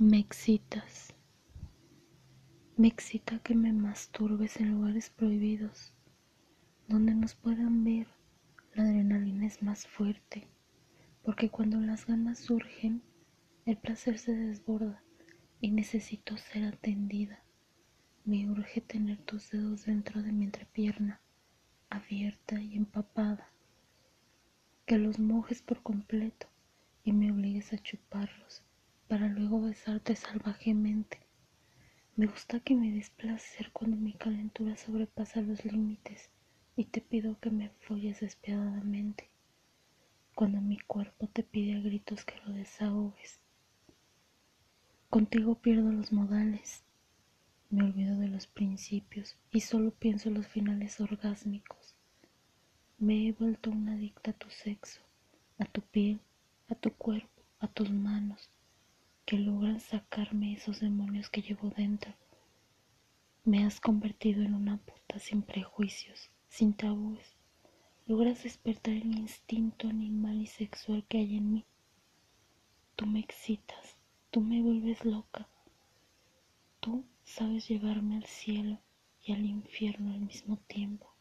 Me excitas. Me excita que me masturbes en lugares prohibidos, donde nos puedan ver. La adrenalina es más fuerte, porque cuando las ganas surgen, el placer se desborda y necesito ser atendida. Me urge tener tus dedos dentro de mi entrepierna, abierta y empapada, que los mojes por completo y me obligues a chuparlos para luego besarte salvajemente. Me gusta que me des placer cuando mi calentura sobrepasa los límites y te pido que me folles despiadadamente. Cuando mi cuerpo te pide a gritos que lo desahogues. Contigo pierdo los modales, me olvido de los principios y solo pienso en los finales orgásmicos. Me he vuelto una adicta a tu sexo, a tu piel, a tu cuerpo, a tus manos, que logran sacarme esos demonios que llevo dentro. Me has convertido en una puta sin prejuicios, sin tabúes. Logras despertar el instinto animal y sexual que hay en mí. Tú me excitas, tú me vuelves loca. Tú sabes llevarme al cielo y al infierno al mismo tiempo.